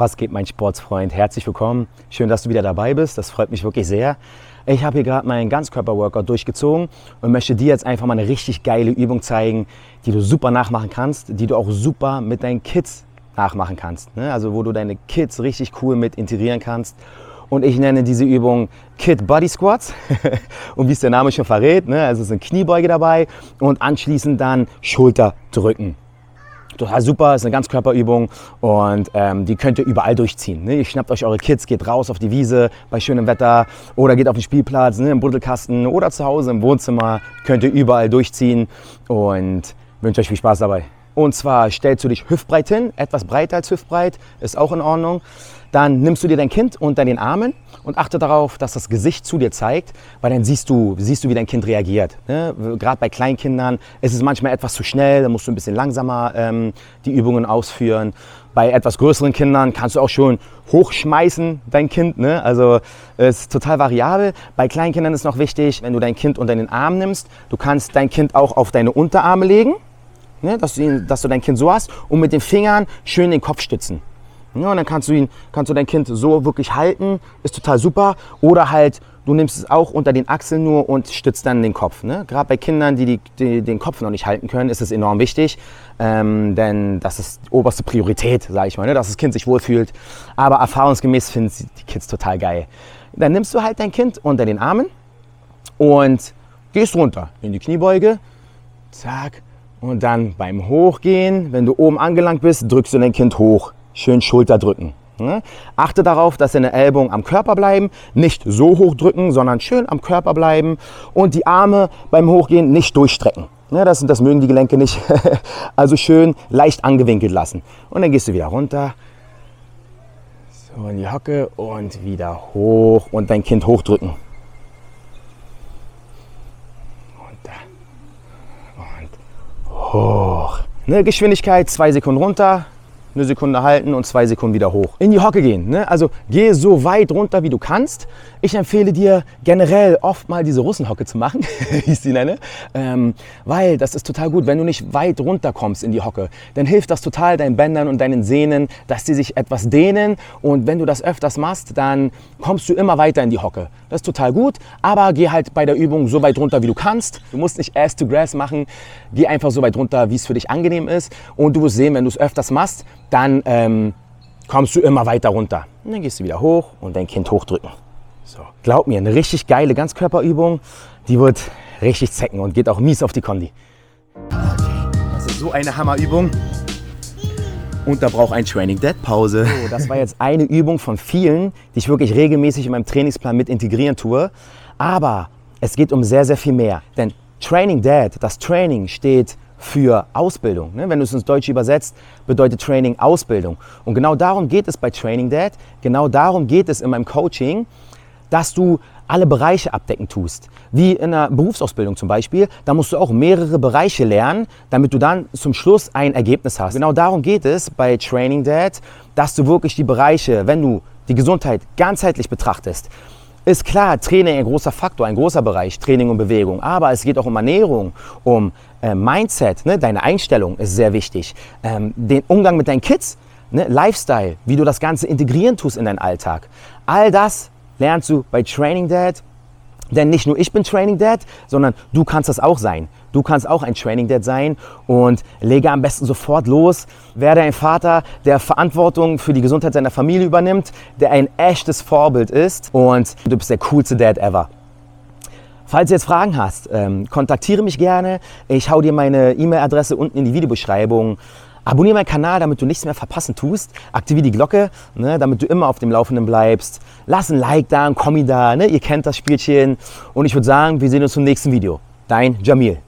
Was geht, mein Sportsfreund? Herzlich willkommen. Schön, dass du wieder dabei bist. Das freut mich wirklich sehr. Ich habe hier gerade meinen Ganzkörper-Workout durchgezogen und möchte dir jetzt einfach mal eine richtig geile Übung zeigen, die du super nachmachen kannst, die du auch super mit deinen Kids nachmachen kannst. Ne? Also wo du deine Kids richtig cool mit integrieren kannst. Und ich nenne diese Übung Kid Body Squats. und wie es der Name schon verrät, ne? also sind Kniebeuge dabei und anschließend dann Schulter drücken total super, ist eine Ganzkörperübung und ähm, die könnt ihr überall durchziehen. Ne? Ihr schnappt euch eure Kids, geht raus auf die Wiese bei schönem Wetter oder geht auf den Spielplatz, ne, im Buddelkasten oder zu Hause im Wohnzimmer. Könnt ihr überall durchziehen und wünsche euch viel Spaß dabei. Und zwar stellst du dich hüftbreit hin, etwas breiter als hüftbreit, ist auch in Ordnung. Dann nimmst du dir dein Kind unter den Armen und achte darauf, dass das Gesicht zu dir zeigt, weil dann siehst du, siehst du, wie dein Kind reagiert. Ne? Gerade bei Kleinkindern ist es manchmal etwas zu schnell, da musst du ein bisschen langsamer ähm, die Übungen ausführen. Bei etwas größeren Kindern kannst du auch schon hochschmeißen, dein Kind. Ne? Also ist total variabel. Bei Kleinkindern ist noch wichtig, wenn du dein Kind unter den Arm nimmst, du kannst dein Kind auch auf deine Unterarme legen, ne? dass, du ihn, dass du dein Kind so hast und mit den Fingern schön den Kopf stützen. Ja, und dann kannst du, ihn, kannst du dein Kind so wirklich halten, ist total super. Oder halt, du nimmst es auch unter den Achseln nur und stützt dann den Kopf. Ne? Gerade bei Kindern, die, die, die, den Kopf noch nicht halten können, ist es enorm wichtig. Ähm, denn das ist die oberste Priorität, sage ich mal, ne? dass das Kind sich wohlfühlt. Aber erfahrungsgemäß finden die Kids total geil. Dann nimmst du halt dein Kind unter den Armen und gehst runter in die Kniebeuge. Zack. Und dann beim Hochgehen, wenn du oben angelangt bist, drückst du dein Kind hoch schön Schulter drücken. Ne? Achte darauf, dass deine Ellbogen am Körper bleiben, nicht so hoch drücken, sondern schön am Körper bleiben und die Arme beim Hochgehen nicht durchstrecken. Ne, das, das mögen die Gelenke nicht. also schön leicht angewinkelt lassen. Und dann gehst du wieder runter. So in die Hocke und wieder hoch und dein Kind hochdrücken. Runter und hoch. Ne, Geschwindigkeit, zwei Sekunden runter, eine Sekunde halten und zwei Sekunden wieder hoch. In die Hocke gehen. Ne? Also geh so weit runter, wie du kannst. Ich empfehle dir generell oft mal diese Russenhocke zu machen, wie ich sie nenne, ähm, weil das ist total gut. Wenn du nicht weit runter kommst in die Hocke, dann hilft das total deinen Bändern und deinen Sehnen, dass sie sich etwas dehnen. Und wenn du das öfters machst, dann kommst du immer weiter in die Hocke. Das ist total gut, aber geh halt bei der Übung so weit runter, wie du kannst. Du musst nicht Ass to Grass machen. Geh einfach so weit runter, wie es für dich angenehm ist. Und du wirst sehen, wenn du es öfters machst, dann ähm, kommst du immer weiter runter. Und dann gehst du wieder hoch und dein Kind hochdrücken. So, glaub mir, eine richtig geile Ganzkörperübung, die wird richtig zecken und geht auch mies auf die Kondi. Das ist so eine Hammerübung. Und da braucht ein Training Dead Pause. So, das war jetzt eine Übung von vielen, die ich wirklich regelmäßig in meinem Trainingsplan mit integrieren tue. Aber es geht um sehr, sehr viel mehr. Denn Training Dead, das Training steht für Ausbildung. Ne? Wenn du es ins Deutsche übersetzt, bedeutet Training Ausbildung. Und genau darum geht es bei Training Dad. Genau darum geht es in meinem Coaching, dass du alle Bereiche abdecken tust. Wie in einer Berufsausbildung zum Beispiel. Da musst du auch mehrere Bereiche lernen, damit du dann zum Schluss ein Ergebnis hast. Genau darum geht es bei Training Dad, dass du wirklich die Bereiche, wenn du die Gesundheit ganzheitlich betrachtest, ist klar, Training ein großer Faktor, ein großer Bereich, Training und Bewegung. Aber es geht auch um Ernährung, um äh, Mindset, ne? deine Einstellung ist sehr wichtig. Ähm, den Umgang mit deinen Kids, ne? Lifestyle, wie du das Ganze integrieren tust in deinen Alltag. All das lernst du bei Training Dad. Denn nicht nur ich bin Training Dad, sondern du kannst das auch sein. Du kannst auch ein Training Dad sein und lege am besten sofort los. Werde ein Vater, der Verantwortung für die Gesundheit seiner Familie übernimmt, der ein echtes Vorbild ist und du bist der coolste Dad ever. Falls du jetzt Fragen hast, ähm, kontaktiere mich gerne. Ich hau dir meine E-Mail-Adresse unten in die Videobeschreibung. Abonniere meinen Kanal, damit du nichts mehr verpassen tust. Aktiviere die Glocke, ne, damit du immer auf dem Laufenden bleibst. Lass ein Like da, ein Kommi da. Ne? Ihr kennt das Spielchen. Und ich würde sagen, wir sehen uns zum nächsten Video. Dein Jamil.